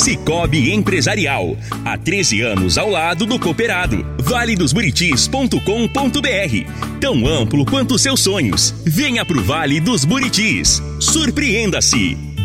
Cicobi Empresarial. Há 13 anos ao lado do cooperado. valedosburitis.com.br. Tão amplo quanto seus sonhos. Venha pro Vale dos Buritis. Surpreenda-se.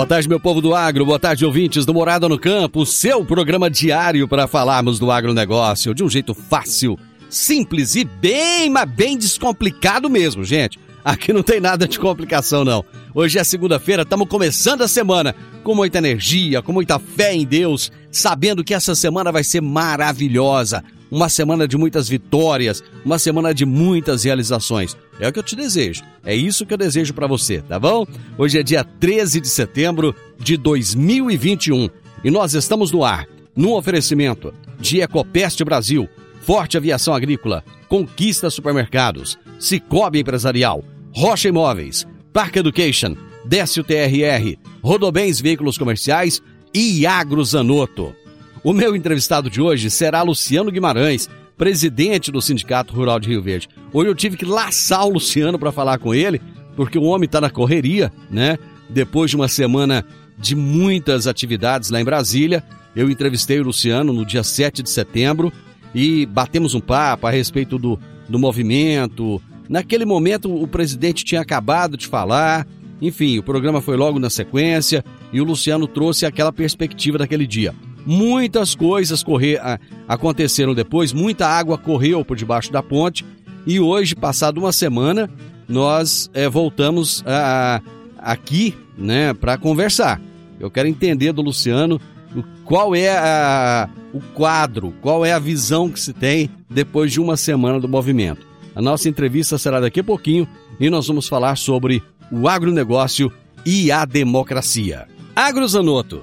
Boa tarde, meu povo do agro. Boa tarde, ouvintes do Morada no Campo. Seu programa diário para falarmos do agronegócio de um jeito fácil, simples e bem, mas bem descomplicado mesmo, gente. Aqui não tem nada de complicação, não. Hoje é segunda-feira, estamos começando a semana com muita energia, com muita fé em Deus, sabendo que essa semana vai ser maravilhosa. Uma semana de muitas vitórias, uma semana de muitas realizações. É o que eu te desejo. É isso que eu desejo para você, tá bom? Hoje é dia 13 de setembro de 2021 e nós estamos no ar, num oferecimento de Ecopest Brasil, Forte Aviação Agrícola, Conquista Supermercados, Cicobi Empresarial, Rocha Imóveis, Park Education, Décio TRR, Rodobens Veículos Comerciais e Agro Zanotto. O meu entrevistado de hoje será Luciano Guimarães, presidente do Sindicato Rural de Rio Verde. Hoje eu tive que laçar o Luciano para falar com ele, porque o homem está na correria, né? Depois de uma semana de muitas atividades lá em Brasília, eu entrevistei o Luciano no dia 7 de setembro e batemos um papo a respeito do, do movimento. Naquele momento, o presidente tinha acabado de falar, enfim, o programa foi logo na sequência e o Luciano trouxe aquela perspectiva daquele dia. Muitas coisas correr, aconteceram depois, muita água correu por debaixo da ponte e hoje, passado uma semana, nós é, voltamos a, a, aqui né, para conversar. Eu quero entender do Luciano qual é a, o quadro, qual é a visão que se tem depois de uma semana do movimento. A nossa entrevista será daqui a pouquinho e nós vamos falar sobre o agronegócio e a democracia. Agrozanoto,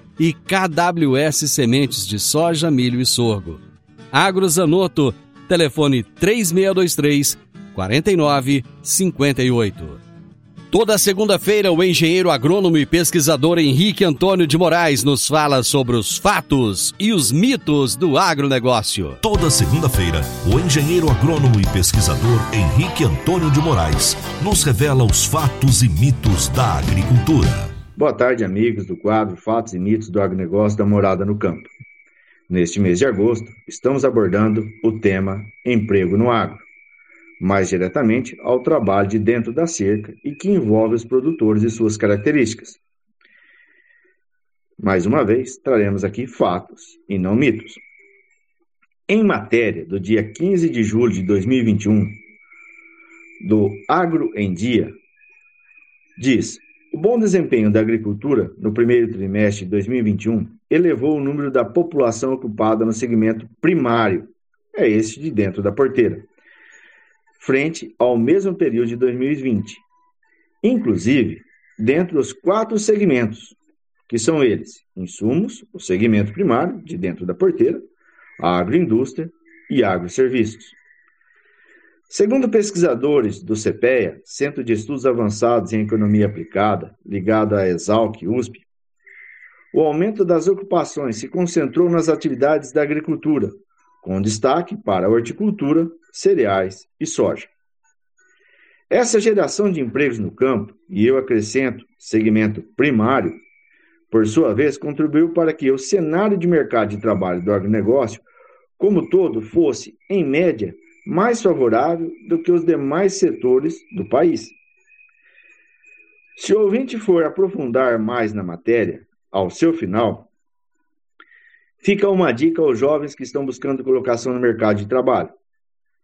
e KWS Sementes de Soja, Milho e Sorgo. Agrozanoto, telefone 3623 4958. Toda segunda-feira, o engenheiro agrônomo e pesquisador Henrique Antônio de Moraes nos fala sobre os fatos e os mitos do agronegócio. Toda segunda-feira, o engenheiro agrônomo e pesquisador Henrique Antônio de Moraes nos revela os fatos e mitos da agricultura. Boa tarde, amigos do quadro Fatos e Mitos do Agronegócio da Morada no Campo. Neste mês de agosto, estamos abordando o tema Emprego no Agro mais diretamente ao trabalho de dentro da cerca e que envolve os produtores e suas características. Mais uma vez, traremos aqui fatos e não mitos. Em matéria do dia 15 de julho de 2021, do Agro em Dia, diz: o bom desempenho da agricultura no primeiro trimestre de 2021 elevou o número da população ocupada no segmento primário, é esse de dentro da porteira, frente ao mesmo período de 2020. Inclusive, dentro dos quatro segmentos, que são eles: insumos, o segmento primário, de dentro da porteira, a agroindústria e agroserviços. Segundo pesquisadores do CPEA, Centro de Estudos Avançados em Economia Aplicada, ligado à Exalc USP, o aumento das ocupações se concentrou nas atividades da agricultura, com destaque para a horticultura, cereais e soja. Essa geração de empregos no campo, e eu acrescento segmento primário, por sua vez, contribuiu para que o cenário de mercado de trabalho do agronegócio, como todo, fosse, em média, mais favorável do que os demais setores do país. Se o ouvinte for aprofundar mais na matéria, ao seu final, fica uma dica aos jovens que estão buscando colocação no mercado de trabalho.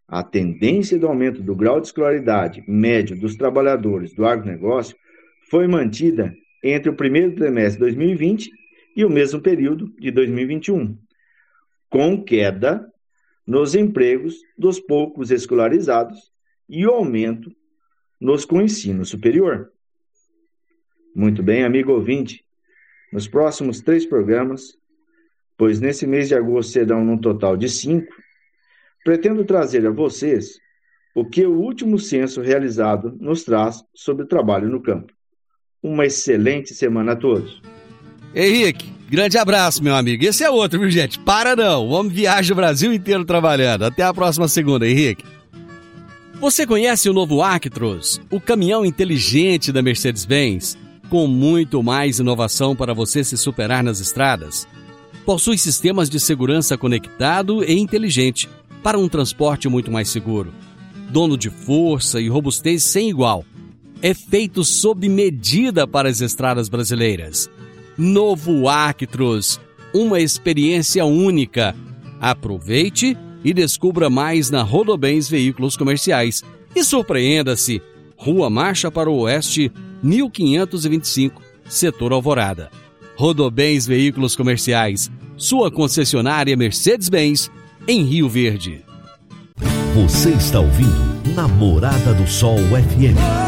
A tendência do aumento do grau de escolaridade médio dos trabalhadores do agronegócio foi mantida entre o primeiro trimestre de 2020 e o mesmo período de 2021, com queda nos empregos dos poucos escolarizados e o aumento nos com ensino superior. Muito bem, amigo ouvinte, nos próximos três programas, pois nesse mês de agosto serão num total de cinco, pretendo trazer a vocês o que o último censo realizado nos traz sobre o trabalho no campo. Uma excelente semana a todos. Henrique, grande abraço, meu amigo. Esse é outro, viu, gente? Para não. O homem viaja o Brasil inteiro trabalhando. Até a próxima segunda, Henrique. Você conhece o novo Actros, o caminhão inteligente da Mercedes-Benz, com muito mais inovação para você se superar nas estradas? Possui sistemas de segurança conectado e inteligente para um transporte muito mais seguro. Dono de força e robustez sem igual é feito sob medida para as estradas brasileiras. Novo Actros, uma experiência única. Aproveite e descubra mais na Rodobens Veículos Comerciais. E surpreenda-se! Rua Marcha para o Oeste, 1525, Setor Alvorada. Rodobens Veículos Comerciais, sua concessionária Mercedes-Benz, em Rio Verde. Você está ouvindo Namorada do Sol FM.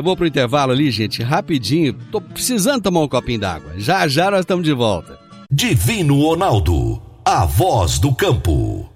Eu vou pro intervalo ali, gente, rapidinho. Tô precisando tomar um copinho d'água. Já já nós estamos de volta. Divino Ronaldo, a voz do campo.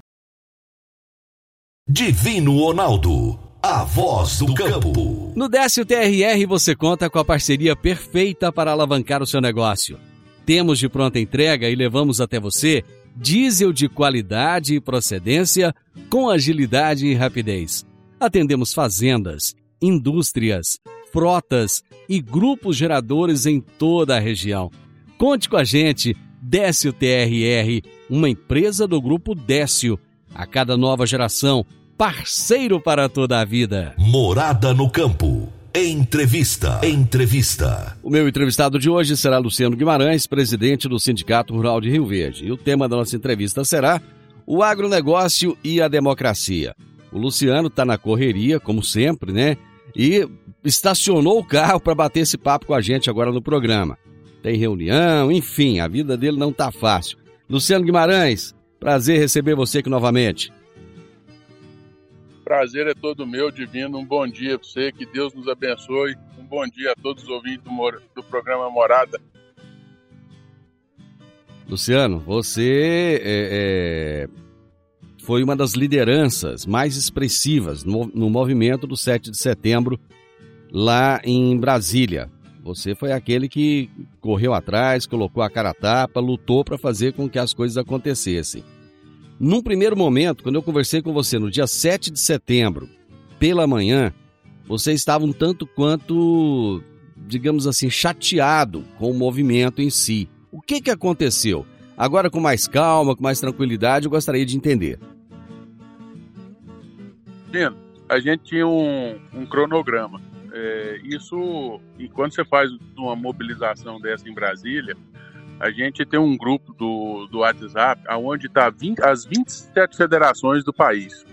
Divino Ronaldo, a voz do campo. No Décio TRR você conta com a parceria perfeita para alavancar o seu negócio. Temos de pronta entrega e levamos até você diesel de qualidade e procedência com agilidade e rapidez. Atendemos fazendas indústrias, frotas e grupos geradores em toda a região. Conte com a gente, Décio TRR, uma empresa do grupo Décio. A cada nova geração, parceiro para toda a vida. Morada no campo. Entrevista. Entrevista. O meu entrevistado de hoje será Luciano Guimarães, presidente do Sindicato Rural de Rio Verde. E o tema da nossa entrevista será o agronegócio e a democracia. O Luciano está na correria, como sempre, né? E estacionou o carro para bater esse papo com a gente agora no programa. Tem reunião, enfim, a vida dele não tá fácil. Luciano Guimarães, prazer receber você aqui novamente. Prazer é todo meu, Divino. Um bom dia para você, que Deus nos abençoe. Um bom dia a todos os ouvintes do, do programa Morada. Luciano, você é, é foi uma das lideranças mais expressivas no, no movimento do 7 de setembro lá em Brasília. Você foi aquele que correu atrás, colocou a cara a tapa, lutou para fazer com que as coisas acontecessem. Num primeiro momento, quando eu conversei com você no dia 7 de setembro, pela manhã, você estava um tanto quanto, digamos assim, chateado com o movimento em si. O que, que aconteceu? Agora, com mais calma, com mais tranquilidade, eu gostaria de entender a gente tinha um, um cronograma. É, isso, enquanto você faz uma mobilização dessa em Brasília, a gente tem um grupo do, do WhatsApp onde está as 27 federações do país.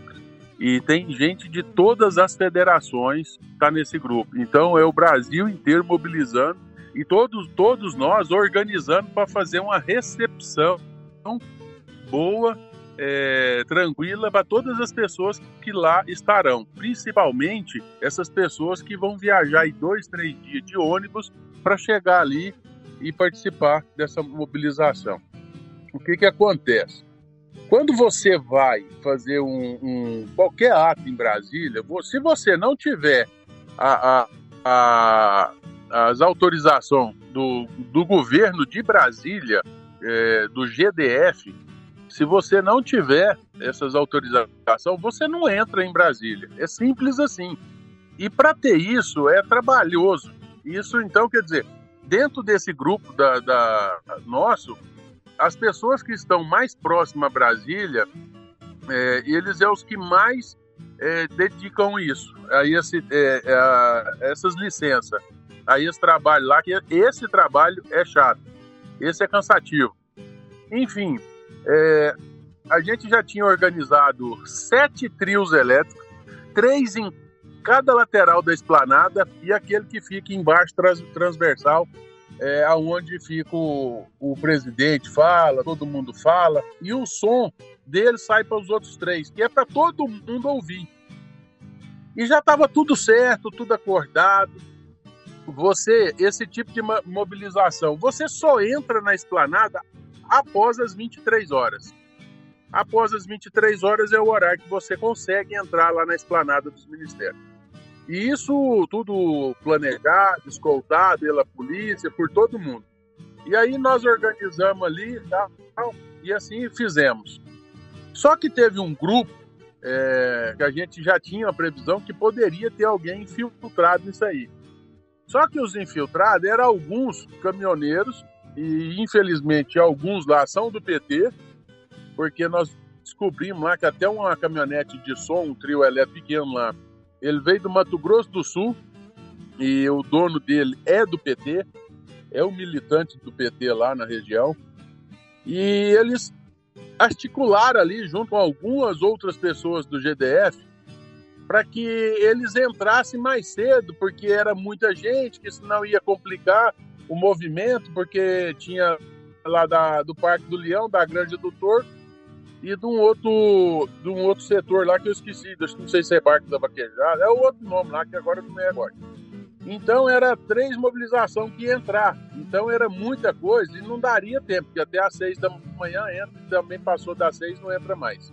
E tem gente de todas as federações está nesse grupo. Então é o Brasil inteiro mobilizando e todos, todos nós organizando para fazer uma recepção boa é, tranquila para todas as pessoas que lá estarão, principalmente essas pessoas que vão viajar em dois, três dias de ônibus para chegar ali e participar dessa mobilização. O que, que acontece? Quando você vai fazer um, um qualquer ato em Brasília, se você não tiver a, a, a, as autorizações do, do governo de Brasília, é, do GDF, se você não tiver essas autorizações, você não entra em Brasília. É simples assim. E para ter isso é trabalhoso. Isso então quer dizer, dentro desse grupo da, da nosso, as pessoas que estão mais próximas a Brasília, é, eles é os que mais é, dedicam isso, a, esse, é, é a essas licenças, a esse trabalho lá, que esse trabalho é chato, esse é cansativo. Enfim, é, a gente já tinha organizado sete trios elétricos, três em cada lateral da esplanada e aquele que fica embaixo trans, transversal, é, aonde fica o, o presidente fala, todo mundo fala, e o som dele sai para os outros três, que é para todo mundo ouvir. E já estava tudo certo, tudo acordado. Você, esse tipo de mobilização, você só entra na esplanada após as 23 horas. Após as 23 horas é o horário que você consegue entrar lá na esplanada dos ministérios. E isso tudo planejado, escoltado pela polícia, por todo mundo. E aí nós organizamos ali tal, e assim fizemos. Só que teve um grupo é, que a gente já tinha a previsão que poderia ter alguém infiltrado nisso aí. Só que os infiltrados eram alguns caminhoneiros e infelizmente alguns lá são do PT, porque nós descobrimos lá que até uma caminhonete de som, um trio elétrico pequeno lá, ele veio do Mato Grosso do Sul e o dono dele é do PT, é o militante do PT lá na região. E eles articularam ali junto com algumas outras pessoas do GDF para que eles entrassem mais cedo, porque era muita gente, que senão ia complicar o movimento, porque tinha lá da, do Parque do Leão, da Grande do Torto, e de um outro, de um outro setor lá que eu esqueci, não sei se é Parque da Vaquejada, é o outro nome lá que agora não é agora. Então era três mobilizações que ia entrar. Então era muita coisa e não daria tempo, porque até às seis da manhã entra, também passou das seis, não entra mais.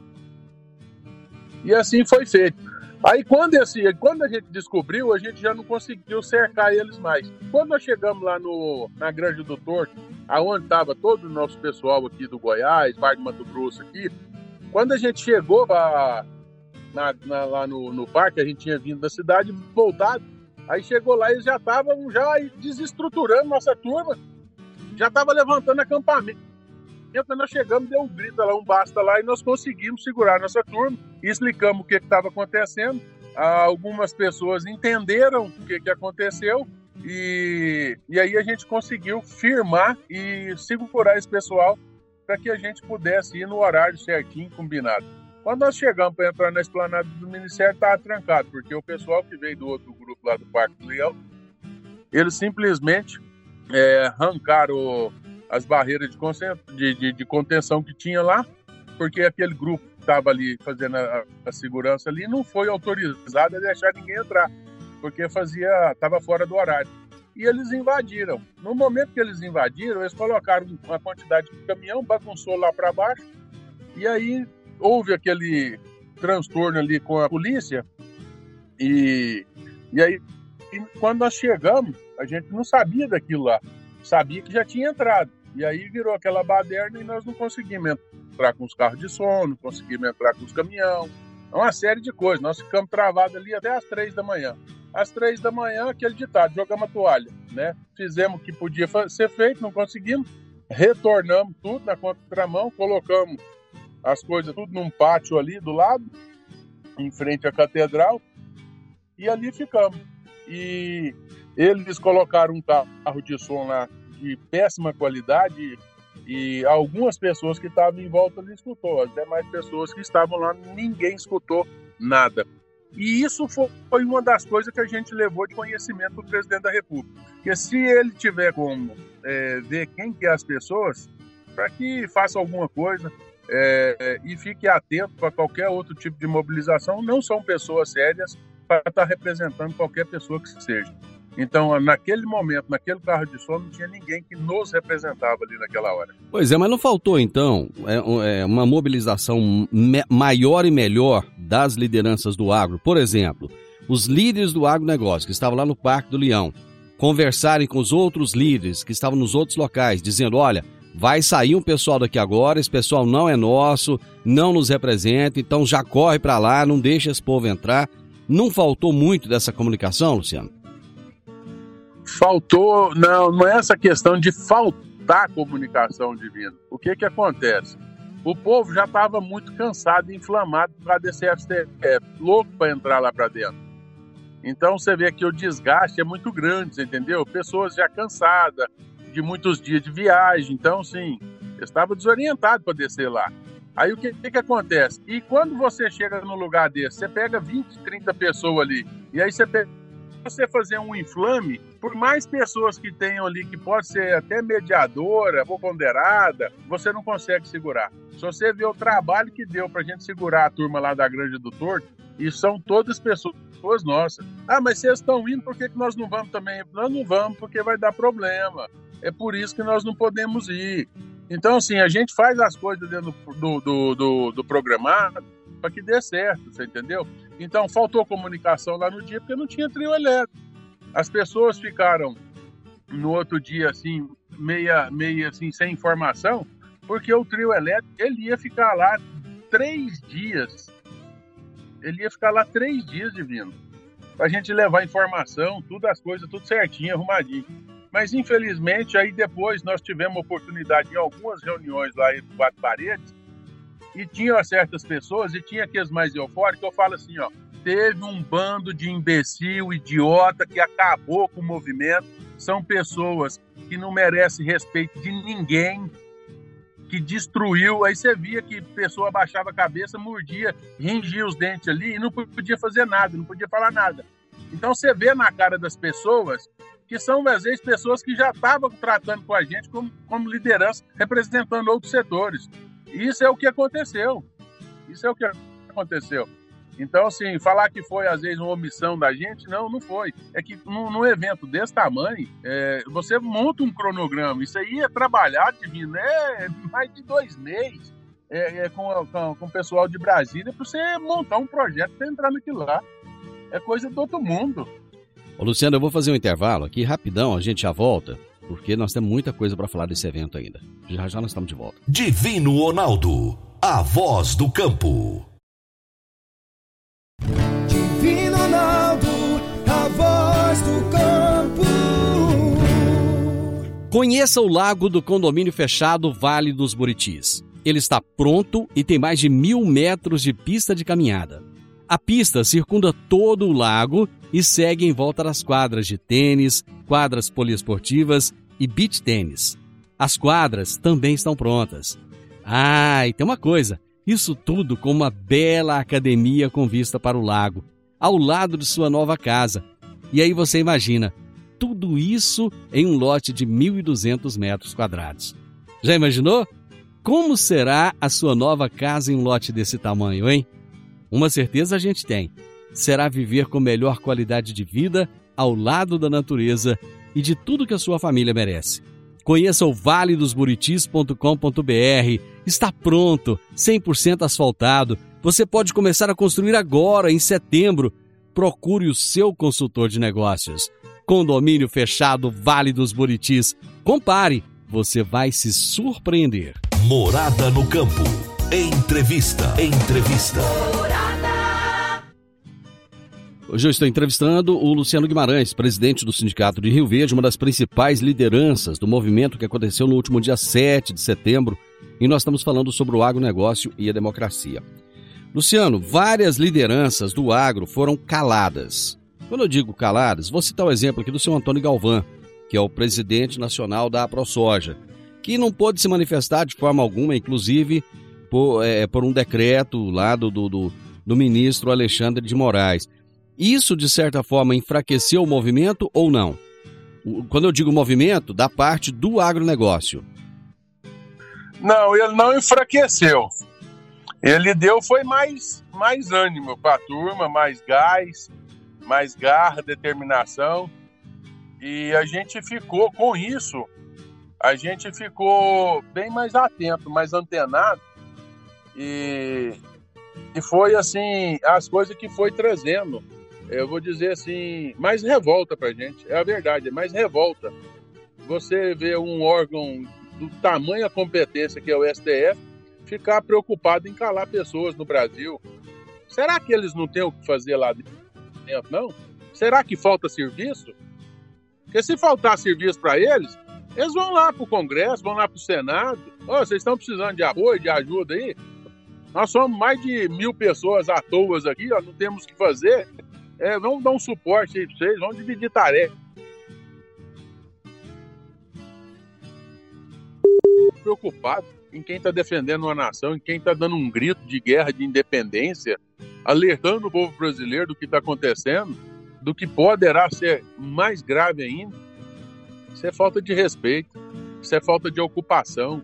E assim foi feito. Aí quando, esse, quando a gente descobriu, a gente já não conseguiu cercar eles mais. Quando nós chegamos lá no, na Grande do Torto, aonde estava todo o nosso pessoal aqui do Goiás, Parque Mato Grosso aqui, quando a gente chegou pra, na, na, lá no, no parque, a gente tinha vindo da cidade, voltado, aí chegou lá e já estavam já desestruturando nossa turma, já estavam levantando acampamento então nós chegamos, deu um grito lá, um basta lá, e nós conseguimos segurar nossa turma, explicamos o que estava acontecendo. Algumas pessoas entenderam o que, que aconteceu, e, e aí a gente conseguiu firmar e segurar esse pessoal para que a gente pudesse ir no horário certinho, combinado. Quando nós chegamos para entrar na esplanada do Ministério, estava trancado, porque o pessoal que veio do outro grupo lá do Parque do Leão, eles simplesmente é, arrancaram as barreiras de, de, de, de contenção que tinha lá, porque aquele grupo que estava ali fazendo a, a, segurança ali não foi autorizado a deixar ninguém entrar, porque fazia estava fora do horário. E eles invadiram. No momento que eles invadiram, eles colocaram uma quantidade de caminhão, bagunçou lá para baixo, e aí houve aquele transtorno ali com a polícia, e, e aí e quando nós chegamos, a gente não sabia daquilo lá, sabia que já tinha entrado. E aí virou aquela baderna e nós não conseguimos entrar com os carros de som, não conseguimos entrar com os caminhão, uma série de coisas. Nós ficamos travados ali até às três da manhã. Às três da manhã, aquele ditado, jogamos a toalha, né? Fizemos o que podia ser feito, não conseguimos, retornamos tudo na contramão, colocamos as coisas tudo num pátio ali do lado, em frente à catedral, e ali ficamos. E eles colocaram um carro de som lá de péssima qualidade e algumas pessoas que estavam em volta não escutou, as demais pessoas que estavam lá, ninguém escutou nada. E isso foi uma das coisas que a gente levou de conhecimento do presidente da República. Porque se ele tiver como é, ver quem que é as pessoas, para que faça alguma coisa é, e fique atento para qualquer outro tipo de mobilização, não são pessoas sérias para estar tá representando qualquer pessoa que seja. Então, naquele momento, naquele carro de som, não tinha ninguém que nos representava ali naquela hora. Pois é, mas não faltou, então, é, é uma mobilização maior e melhor das lideranças do agro. Por exemplo, os líderes do agronegócio que estavam lá no Parque do Leão conversarem com os outros líderes que estavam nos outros locais, dizendo: olha, vai sair um pessoal daqui agora, esse pessoal não é nosso, não nos representa, então já corre para lá, não deixa esse povo entrar. Não faltou muito dessa comunicação, Luciano? Faltou, não, não é essa questão de faltar comunicação divina. O que que acontece? O povo já estava muito cansado inflamado causa desse FTF, louco para entrar lá para dentro. Então você vê que o desgaste é muito grande, entendeu? Pessoas já cansadas de muitos dias de viagem, então sim, estava desorientado para descer lá. Aí o que, que, que, acontece? E quando você chega num lugar desse, você pega 20, 30 pessoas ali, e aí você pega você fazer um inflame, por mais pessoas que tenham ali, que pode ser até mediadora ou ponderada, você não consegue segurar. Se você vê o trabalho que deu para a gente segurar a turma lá da Grande do Torto, e são todas pessoas nossas. Ah, mas vocês estão indo, por que, que nós não vamos também? Nós não vamos porque vai dar problema. É por isso que nós não podemos ir. Então, assim, a gente faz as coisas dentro do, do, do, do programado para que dê certo, você entendeu? Então, faltou comunicação lá no dia porque não tinha trio elétrico. As pessoas ficaram no outro dia, assim, meia, meia assim, sem informação, porque o trio elétrico, ele ia ficar lá três dias. Ele ia ficar lá três dias divino. Pra gente levar informação, tudo as coisas, tudo certinho, arrumadinho. Mas infelizmente, aí depois nós tivemos oportunidade em algumas reuniões lá em quatro paredes, e tinha certas pessoas, e tinha aqueles mais eufóricos, eu falo assim, ó, teve um bando de imbecil, idiota, que acabou com o movimento, são pessoas que não merecem respeito de ninguém, que destruiu, aí você via que pessoa abaixava a cabeça, mordia, ringia os dentes ali e não podia fazer nada, não podia falar nada. Então você vê na cara das pessoas que são, às vezes, pessoas que já estavam tratando com a gente como, como liderança, representando outros setores. Isso é o que aconteceu. Isso é o que aconteceu. Então, assim, falar que foi, às vezes, uma omissão da gente, não, não foi. É que num, num evento desse tamanho, é, você monta um cronograma. Isso aí é trabalhar, divino, é mais de dois meses é, é com, com, com, o pessoal de Brasília para você montar um projeto para entrar naquilo lá. É coisa do outro mundo. Ô, Luciano, eu vou fazer um intervalo aqui rapidão, a gente já volta, porque nós temos muita coisa para falar desse evento ainda. Já já nós estamos de volta. Divino Ronaldo, a voz do campo. Divino Ronaldo, a voz do campo. Conheça o lago do condomínio fechado Vale dos Buritis. Ele está pronto e tem mais de mil metros de pista de caminhada. A pista circunda todo o lago e segue em volta das quadras de tênis, quadras poliesportivas e beach tênis. As quadras também estão prontas. Ah, e tem uma coisa: isso tudo com uma bela academia com vista para o lago, ao lado de sua nova casa. E aí você imagina, tudo isso em um lote de 1.200 metros quadrados. Já imaginou? Como será a sua nova casa em um lote desse tamanho, hein? Uma certeza a gente tem: será viver com melhor qualidade de vida ao lado da natureza e de tudo que a sua família merece. Conheça o valedosburitis.com.br. Está pronto, 100% asfaltado. Você pode começar a construir agora, em setembro. Procure o seu consultor de negócios. Condomínio fechado Vale dos Buritis. Compare, você vai se surpreender. Morada no campo. Entrevista. Entrevista. Hoje eu estou entrevistando o Luciano Guimarães, presidente do Sindicato de Rio Verde, uma das principais lideranças do movimento que aconteceu no último dia 7 de setembro, e nós estamos falando sobre o agronegócio e a democracia. Luciano, várias lideranças do agro foram caladas. Quando eu digo caladas, vou citar o exemplo aqui do seu Antônio Galvão, que é o presidente nacional da AproSoja, que não pôde se manifestar de forma alguma, inclusive por, é, por um decreto lá do, do, do ministro Alexandre de Moraes. Isso, de certa forma, enfraqueceu o movimento ou não? Quando eu digo movimento, da parte do agronegócio. Não, ele não enfraqueceu. Ele deu foi mais, mais ânimo para a turma, mais gás, mais garra, determinação. E a gente ficou com isso, a gente ficou bem mais atento, mais antenado. E, e foi assim, as coisas que foi trazendo, eu vou dizer assim, mais revolta pra gente. É a verdade, é mais revolta. Você vê um órgão do tamanho a competência que é o STF ficar preocupado em calar pessoas no Brasil. Será que eles não têm o que fazer lá dentro, não? Será que falta serviço? Porque se faltar serviço para eles, eles vão lá para o Congresso, vão lá para o Senado. Oh, vocês estão precisando de apoio, de ajuda aí? Nós somos mais de mil pessoas à toa aqui, ó, não temos o que fazer. É, vamos dar um suporte aí para vocês, vamos dividir tarefa. Preocupado em quem está defendendo uma nação, em quem está dando um grito de guerra, de independência, alertando o povo brasileiro do que está acontecendo do que poderá ser mais grave ainda, isso é falta de respeito, isso é falta de ocupação,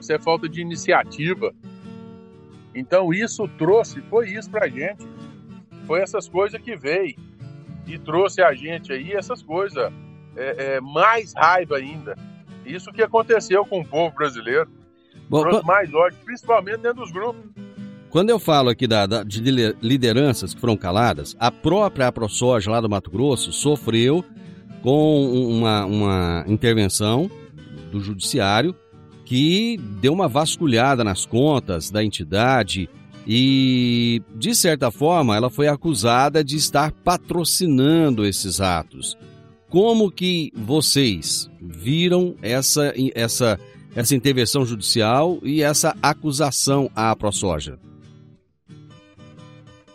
isso é falta de iniciativa. Então isso trouxe, foi isso para a gente, foi essas coisas que veio e trouxe a gente aí essas coisas, é, é, mais raiva ainda. Isso que aconteceu com o povo brasileiro. Bom, trouxe mais ódio, principalmente dentro dos grupos. Quando eu falo aqui da, da, de lideranças que foram caladas, a própria AproSoja lá do Mato Grosso sofreu com uma, uma intervenção do judiciário que deu uma vasculhada nas contas da entidade e, de certa forma, ela foi acusada de estar patrocinando esses atos. Como que vocês viram essa, essa, essa intervenção judicial e essa acusação à ProSoja?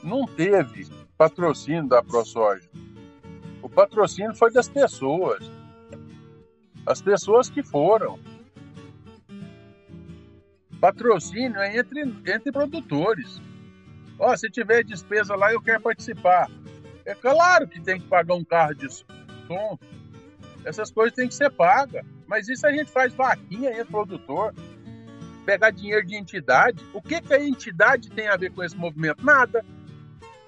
não teve patrocínio da ProSoja. O patrocínio foi das pessoas. As pessoas que foram. Patrocínio é entre, entre produtores. Ó, se tiver despesa lá, eu quero participar. É claro que tem que pagar um carro de som. Essas coisas têm que ser pagas. Mas isso a gente faz vaquinha entre produtor. Pegar dinheiro de entidade. O que, que a entidade tem a ver com esse movimento? Nada.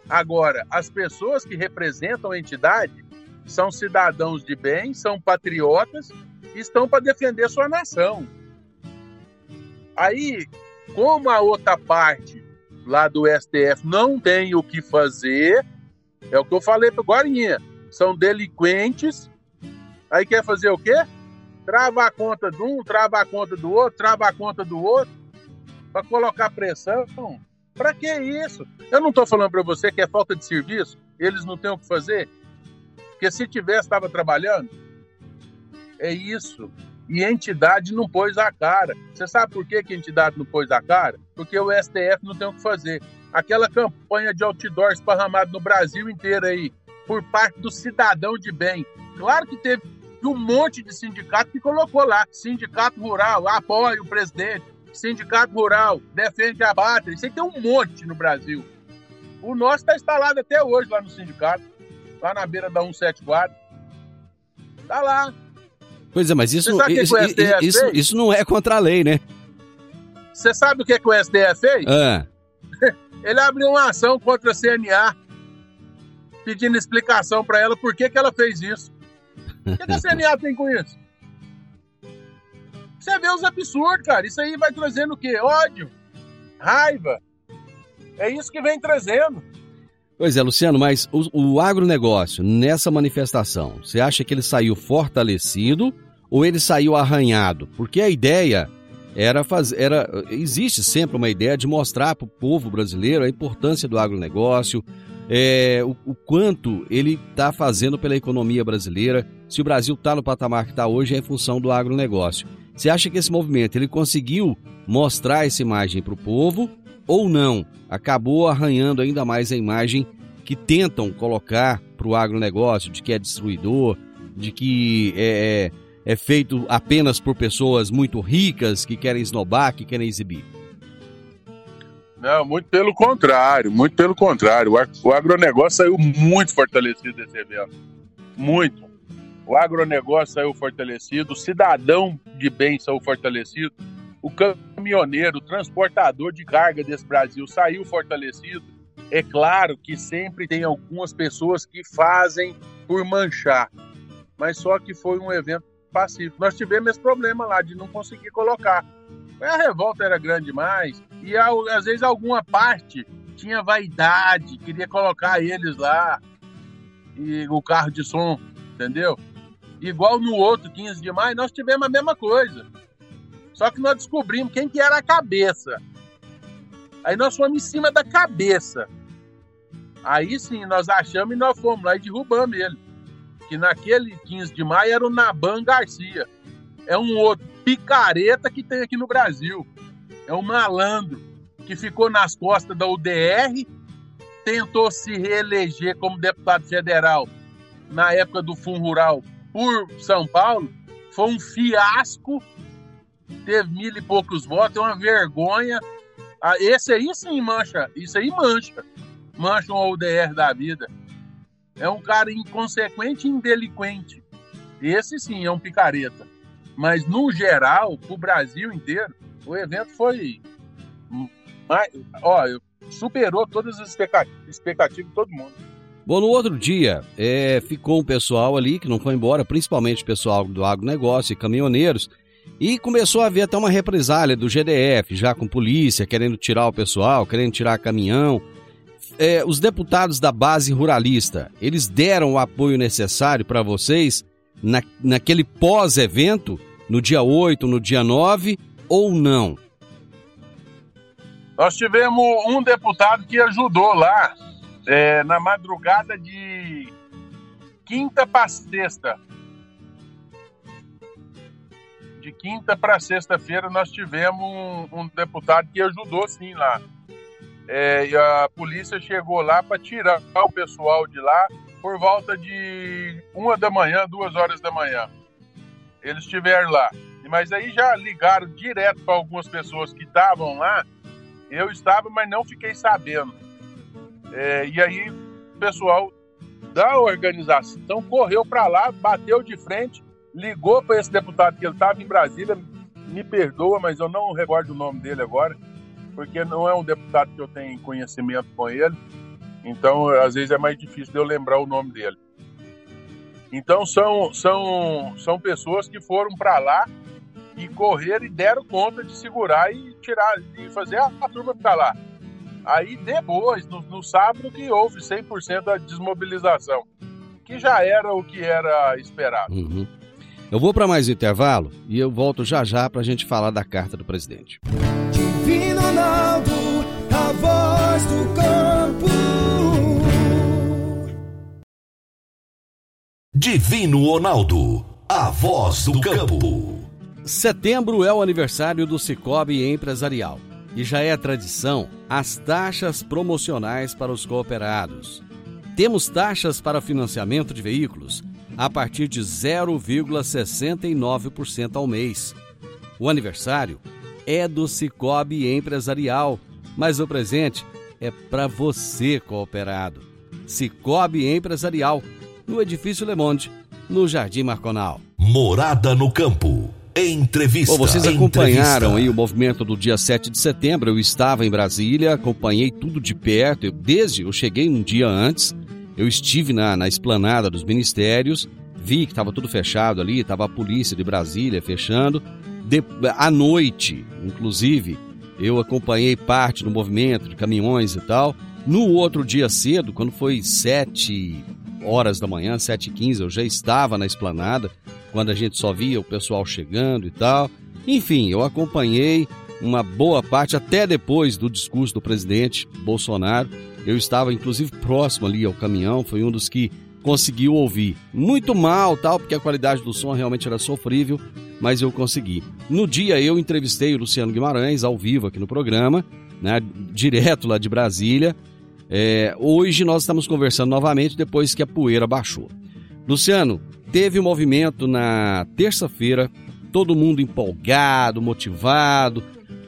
Agora, as pessoas que representam a entidade são cidadãos de bem, são patriotas e estão para defender sua nação. Aí, como a outra parte lá do STF não tem o que fazer, é o que eu falei para Guarinha, são delinquentes, aí quer fazer o quê? Trava a conta de um, trava a conta do outro, trava a conta do outro, para colocar pressão. Para que isso? Eu não estou falando para você que é falta de serviço, eles não têm o que fazer. Porque se tivesse, estava trabalhando. É isso. E a entidade não pôs a cara. Você sabe por que, que a entidade não pôs a cara? Porque o STF não tem o que fazer. Aquela campanha de outdoor esparramado no Brasil inteiro aí, por parte do cidadão de bem. Claro que teve um monte de sindicato que colocou lá. Sindicato Rural, apoia o presidente. Sindicato Rural, defende a pátria. Isso aí tem um monte no Brasil. O nosso está instalado até hoje lá no sindicato, lá na beira da 174. Tá lá. Pois é, mas isso, isso, isso, isso, não é contra a lei, né? Você sabe o que, que o STF fez? É. Ele abriu uma ação contra a CNA, pedindo explicação para ela por que, que ela fez isso. O que, que a CNA tem com isso? Você vê os absurdos, cara. Isso aí vai trazendo o quê? Ódio, raiva. É isso que vem trazendo. Pois é, Luciano, mas o, o agronegócio, nessa manifestação, você acha que ele saiu fortalecido ou ele saiu arranhado? Porque a ideia era fazer. Era, existe sempre uma ideia de mostrar para o povo brasileiro a importância do agronegócio, é, o, o, quanto ele está fazendo pela economia brasileira. Se o Brasil está no patamar que está hoje, é em função do agronegócio. Você acha que esse movimento ele conseguiu mostrar essa imagem para o povo ou não? Acabou arranhando ainda mais a imagem que tentam colocar para o agronegócio de que é destruidor, de que é, é, é feito apenas por pessoas muito ricas que querem esnobar, que querem exibir. Não, muito pelo contrário, muito pelo contrário. O agronegócio saiu muito fortalecido desse evento. Muito o agronegócio saiu fortalecido, o cidadão de bem saiu fortalecido, o caminhoneiro, o transportador de carga desse Brasil saiu fortalecido. É claro que sempre tem algumas pessoas que fazem por manchar. mas só que foi um evento pacífico. Nós tivemos esse problema lá de não conseguir colocar. A revolta era grande demais e às vezes alguma parte tinha vaidade, queria colocar eles lá e o carro de som, entendeu? Igual no outro 15 de maio, nós tivemos a mesma coisa. Só que nós descobrimos quem que era a cabeça. Aí nós fomos em cima da cabeça. Aí sim, nós achamos e nós fomos lá e derrubamos ele. Que naquele 15 de maio era o Naban Garcia. É um outro picareta que tem aqui no Brasil. É um malandro que ficou nas costas da UDR, tentou se reeleger como deputado federal na época do Fundo Rural por São Paulo. Foi um fiasco, teve mil e poucos votos, é uma vergonha. Ah, esse aí sim mancha, isso aí mancha mancham o ODR da vida. É um cara inconsequente e indelinquente. Esse sim é um picareta. Mas, no geral, para o Brasil inteiro, o evento foi. Ó, superou todas as expectativas de todo mundo. Bom, no outro dia, é, ficou um pessoal ali que não foi embora, principalmente o pessoal do agronegócio e caminhoneiros, e começou a haver até uma represália do GDF, já com polícia, querendo tirar o pessoal, querendo tirar caminhão é, os deputados da base ruralista, eles deram o apoio necessário para vocês na, naquele pós-evento, no dia 8, no dia 9, ou não? Nós tivemos um deputado que ajudou lá é, na madrugada de quinta para sexta. De quinta para sexta-feira nós tivemos um, um deputado que ajudou sim lá. É, a polícia chegou lá para tirar o pessoal de lá por volta de uma da manhã, duas horas da manhã. Eles estiveram lá. Mas aí já ligaram direto para algumas pessoas que estavam lá. Eu estava, mas não fiquei sabendo. É, e aí o pessoal da organização correu para lá, bateu de frente, ligou para esse deputado que ele estava em Brasília. Me perdoa, mas eu não recordo o nome dele agora porque não é um deputado que eu tenho conhecimento com ele, então às vezes é mais difícil de eu lembrar o nome dele. Então são, são, são pessoas que foram para lá e correram e deram conta de segurar e tirar, e fazer a, a turma ficar lá. Aí depois, no, no sábado, que houve 100% da desmobilização, que já era o que era esperado. Uhum. Eu vou para mais intervalo e eu volto já já para a gente falar da carta do presidente. Divino Ronaldo, a voz do campo. Divino Ronaldo, a voz do campo. Setembro é o aniversário do Cicobi Empresarial e já é tradição as taxas promocionais para os cooperados. Temos taxas para financiamento de veículos a partir de 0,69% ao mês. O aniversário é do Cicobi Empresarial, mas o presente é para você, cooperado. Cicobi Empresarial, no Edifício Le Monde, no Jardim Marconal. Morada no Campo. Entrevista. Bom, vocês acompanharam Entrevista. aí o movimento do dia 7 de setembro. Eu estava em Brasília, acompanhei tudo de perto. Eu, desde eu cheguei um dia antes, eu estive na, na esplanada dos ministérios, vi que estava tudo fechado ali, estava a polícia de Brasília fechando. De, à noite, inclusive, eu acompanhei parte do movimento de caminhões e tal. No outro dia cedo, quando foi sete horas da manhã, sete e quinze, eu já estava na esplanada, quando a gente só via o pessoal chegando e tal. Enfim, eu acompanhei uma boa parte, até depois do discurso do presidente Bolsonaro. Eu estava, inclusive, próximo ali ao caminhão, foi um dos que conseguiu ouvir. Muito mal, tal, porque a qualidade do som realmente era sofrível, mas eu consegui. No dia eu entrevistei o Luciano Guimarães ao vivo aqui no programa, né, direto lá de Brasília. É, hoje nós estamos conversando novamente depois que a poeira baixou. Luciano, teve um movimento na terça-feira, todo mundo empolgado, motivado.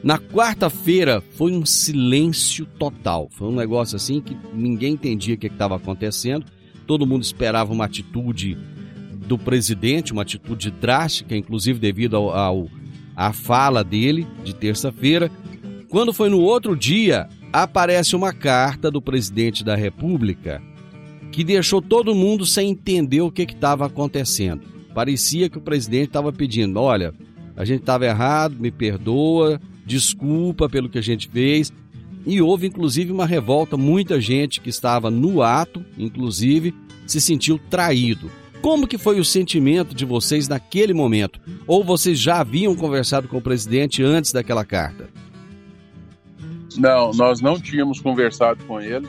Na quarta-feira foi um silêncio total. Foi um negócio assim que ninguém entendia o que estava acontecendo. Todo mundo esperava uma atitude do presidente, uma atitude drástica, inclusive devido ao, ao à fala dele de terça-feira. Quando foi no outro dia, aparece uma carta do presidente da República que deixou todo mundo sem entender o que estava acontecendo. Parecia que o presidente estava pedindo: olha, a gente estava errado, me perdoa, desculpa pelo que a gente fez. E houve inclusive uma revolta, muita gente que estava no ato, inclusive, se sentiu traído. Como que foi o sentimento de vocês naquele momento? Ou vocês já haviam conversado com o presidente antes daquela carta? Não, nós não tínhamos conversado com ele.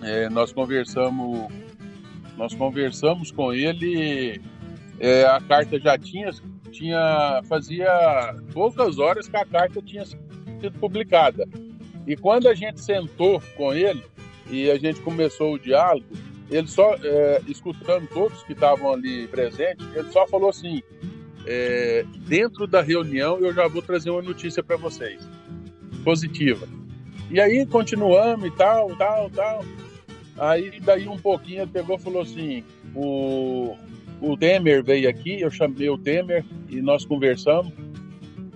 É, nós conversamos, nós conversamos com ele. É, a carta já tinha, tinha, fazia poucas horas que a carta tinha sido publicada. E quando a gente sentou com ele e a gente começou o diálogo, ele só, é, escutando todos que estavam ali presentes, ele só falou assim: é, dentro da reunião eu já vou trazer uma notícia para vocês, positiva. E aí continuamos e tal, tal, tal. Aí daí um pouquinho ele pegou e falou assim: o, o Temer veio aqui, eu chamei o Temer e nós conversamos.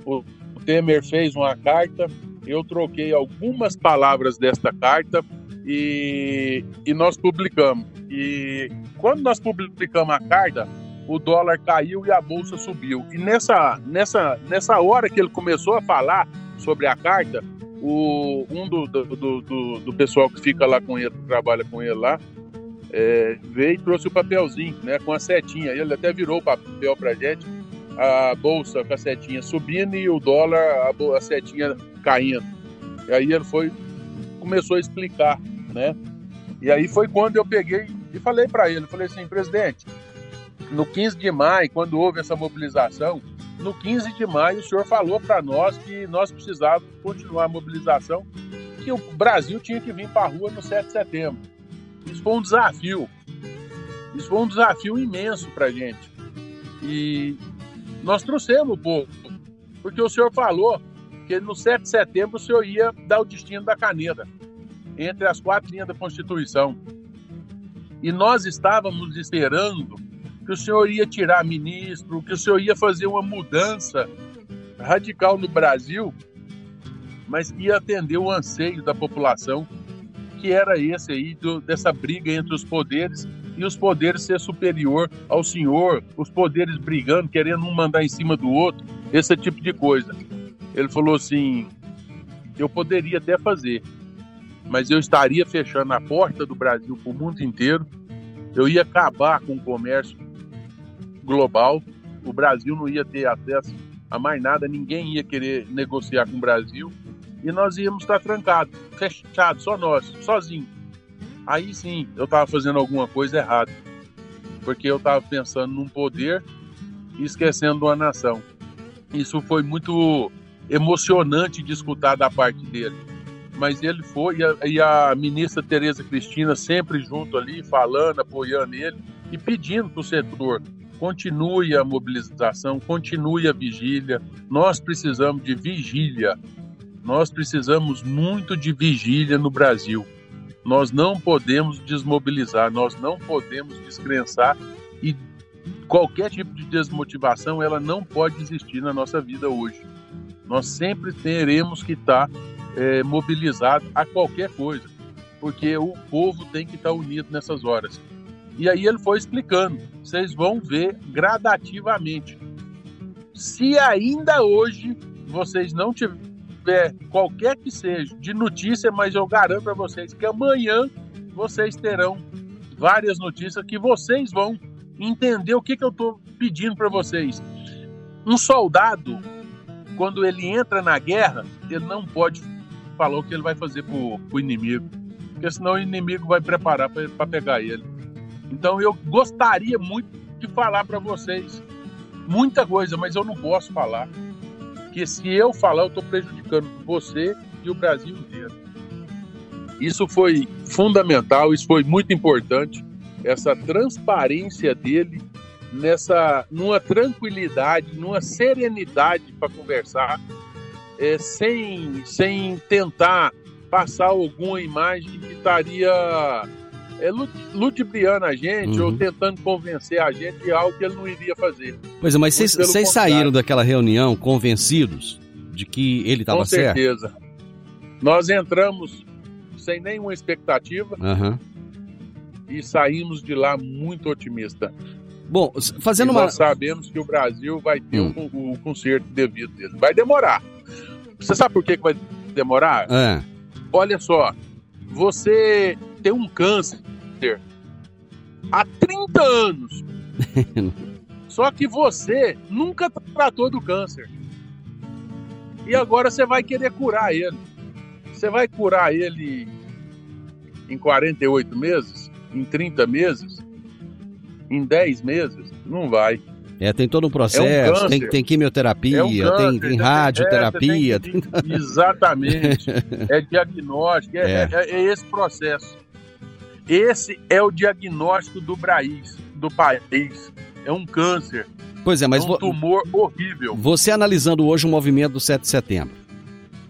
O, Temer fez uma carta, eu troquei algumas palavras desta carta e, e nós publicamos. E quando nós publicamos a carta, o dólar caiu e a bolsa subiu. E nessa, nessa, nessa hora que ele começou a falar sobre a carta, o, um do, do, do, do pessoal que fica lá com ele, que trabalha com ele lá, é, veio e trouxe o papelzinho, né, com a setinha. Ele até virou o papel pra gente, a bolsa com a setinha subindo e o dólar, a, a setinha caindo. E aí ele foi, começou a explicar né? E aí foi quando eu peguei e falei para ele, falei assim, presidente, no 15 de maio, quando houve essa mobilização, no 15 de maio o senhor falou para nós que nós precisávamos continuar a mobilização, que o Brasil tinha que vir para a rua no 7 de setembro. Isso foi um desafio. Isso foi um desafio imenso para a gente. E nós trouxemos o povo, porque o senhor falou que no 7 de setembro o senhor ia dar o destino da caneta entre as quatro linhas da Constituição. E nós estávamos esperando que o senhor ia tirar ministro, que o senhor ia fazer uma mudança radical no Brasil, mas ia atender o anseio da população, que era esse aí, do, dessa briga entre os poderes e os poderes ser superior ao senhor, os poderes brigando, querendo um mandar em cima do outro, esse tipo de coisa. Ele falou assim: eu poderia até fazer, mas eu estaria fechando a porta do Brasil para o mundo inteiro. Eu ia acabar com o comércio global. O Brasil não ia ter acesso a mais nada, ninguém ia querer negociar com o Brasil e nós íamos estar trancados, fechados, só nós, sozinhos. Aí sim, eu estava fazendo alguma coisa errada, porque eu estava pensando num poder e esquecendo uma nação. Isso foi muito emocionante de escutar da parte dele mas ele foi, e a, e a ministra Tereza Cristina sempre junto ali, falando, apoiando ele e pedindo para o setor continue a mobilização, continue a vigília. Nós precisamos de vigília. Nós precisamos muito de vigília no Brasil. Nós não podemos desmobilizar, nós não podemos descrençar e qualquer tipo de desmotivação ela não pode existir na nossa vida hoje. Nós sempre teremos que estar é, mobilizado a qualquer coisa, porque o povo tem que estar unido nessas horas. E aí ele foi explicando, vocês vão ver gradativamente. Se ainda hoje vocês não tiver qualquer que seja de notícia, mas eu garanto para vocês que amanhã vocês terão várias notícias que vocês vão entender o que, que eu estou pedindo para vocês. Um soldado, quando ele entra na guerra, ele não pode falou que ele vai fazer pro, pro inimigo. Porque senão o inimigo vai preparar para pegar ele. Então eu gostaria muito de falar para vocês muita coisa, mas eu não posso falar. Porque se eu falar, eu estou prejudicando você e o Brasil inteiro. Isso foi fundamental, isso foi muito importante, essa transparência dele nessa numa tranquilidade, numa serenidade para conversar, é, sem, sem tentar passar alguma imagem que estaria é, ludibriando a gente uhum. ou tentando convencer a gente de algo que ele não iria fazer. Pois é, mas vocês saíram daquela reunião convencidos de que ele estava certo? Com certeza. Nós entramos sem nenhuma expectativa. Uhum. e saímos de lá muito otimista. Bom, fazendo e uma. Nós sabemos que o Brasil vai ter hum. o, conserto devido dele. Vai demorar. Você sabe por que, que vai demorar? É. Olha só, você tem um câncer há 30 anos. Só que você nunca tratou do câncer. E agora você vai querer curar ele. Você vai curar ele em 48 meses? Em 30 meses? Em 10 meses? Não vai. É, tem todo um processo, é um tem, tem quimioterapia, é um câncer, tem, tem radioterapia. É, tem, exatamente. é diagnóstico, é, é. é, é esse processo. Esse é o diagnóstico do país, do país. É um câncer. Pois é, mas é um tumor horrível. Você analisando hoje o movimento do 7 de setembro,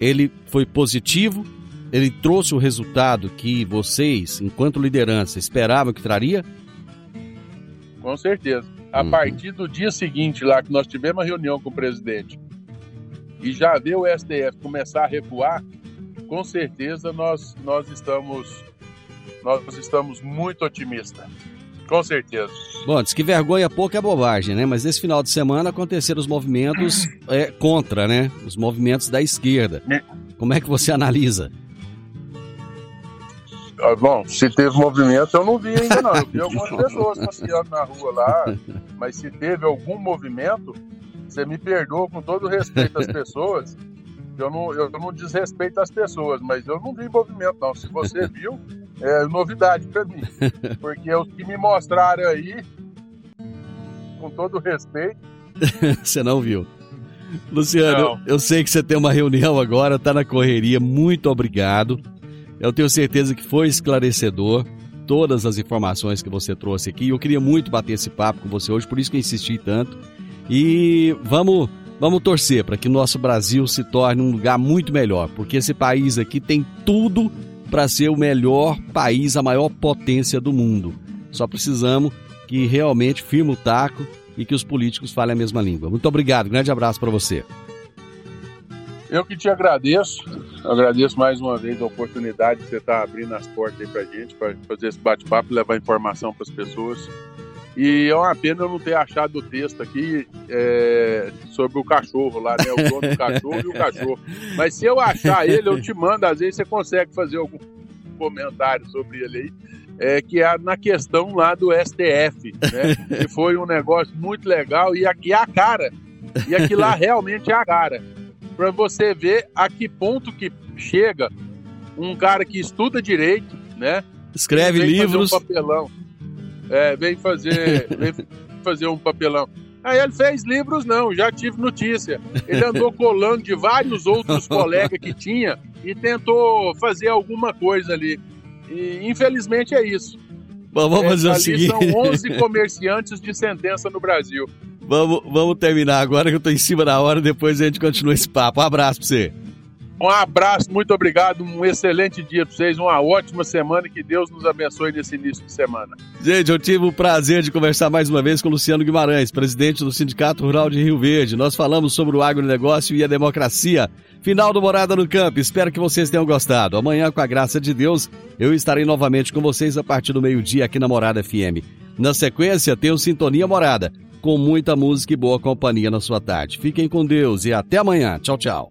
ele foi positivo? Ele trouxe o resultado que vocês, enquanto liderança, esperavam que traria? Com certeza. A uhum. partir do dia seguinte, lá que nós tivemos a reunião com o presidente, e já ver o STF começar a recuar, com certeza nós, nós estamos nós estamos muito otimistas. Com certeza. Bom, diz que vergonha pouco é bobagem, né? Mas esse final de semana aconteceram os movimentos é, contra, né? Os movimentos da esquerda. É. Como é que você analisa? Ah, bom, se teve movimento, eu não vi ainda não. Eu vi algumas pessoas passeando na rua lá, mas se teve algum movimento, você me perdoa com todo o respeito às pessoas. Eu não, eu não desrespeito as pessoas, mas eu não vi movimento não. Se você viu, é novidade para mim. Porque os que me mostraram aí, com todo respeito. você não viu. Luciano, não. eu sei que você tem uma reunião agora, tá na correria. Muito obrigado. Eu tenho certeza que foi esclarecedor todas as informações que você trouxe aqui. Eu queria muito bater esse papo com você hoje, por isso que eu insisti tanto. E vamos, vamos torcer para que o nosso Brasil se torne um lugar muito melhor, porque esse país aqui tem tudo para ser o melhor país, a maior potência do mundo. Só precisamos que realmente firme o taco e que os políticos falem a mesma língua. Muito obrigado, grande abraço para você. Eu que te agradeço, agradeço mais uma vez a oportunidade de você estar abrindo as portas aí para gente, para fazer esse bate-papo levar informação para as pessoas. E é uma pena eu não ter achado o texto aqui é, sobre o cachorro lá, né? O dono do cachorro e o cachorro. Mas se eu achar ele, eu te mando, às vezes você consegue fazer algum comentário sobre ele aí. É, que é na questão lá do STF, né? Que foi um negócio muito legal e aqui é a cara. E aqui lá realmente é a cara. Para você ver a que ponto que chega um cara que estuda direito, né? Escreve livros. Um papelão é, vem fazer, vem fazer um papelão. Aí ele fez livros, não, já tive notícia. Ele andou colando de vários outros colegas que tinha e tentou fazer alguma coisa ali. E infelizmente é isso. Bom, vamos fazer o seguinte. São 11 comerciantes de sentença no Brasil. Vamos, vamos terminar agora que eu estou em cima da hora, depois a gente continua esse papo. Um abraço para você. Um abraço, muito obrigado, um excelente dia para vocês, uma ótima semana e que Deus nos abençoe nesse início de semana. Gente, eu tive o prazer de conversar mais uma vez com Luciano Guimarães, presidente do Sindicato Rural de Rio Verde. Nós falamos sobre o agronegócio e a democracia. Final do Morada no Campo. Espero que vocês tenham gostado. Amanhã, com a graça de Deus, eu estarei novamente com vocês a partir do meio-dia aqui na Morada FM. Na sequência, tem o Sintonia Morada, com muita música e boa companhia na sua tarde. Fiquem com Deus e até amanhã. Tchau, tchau.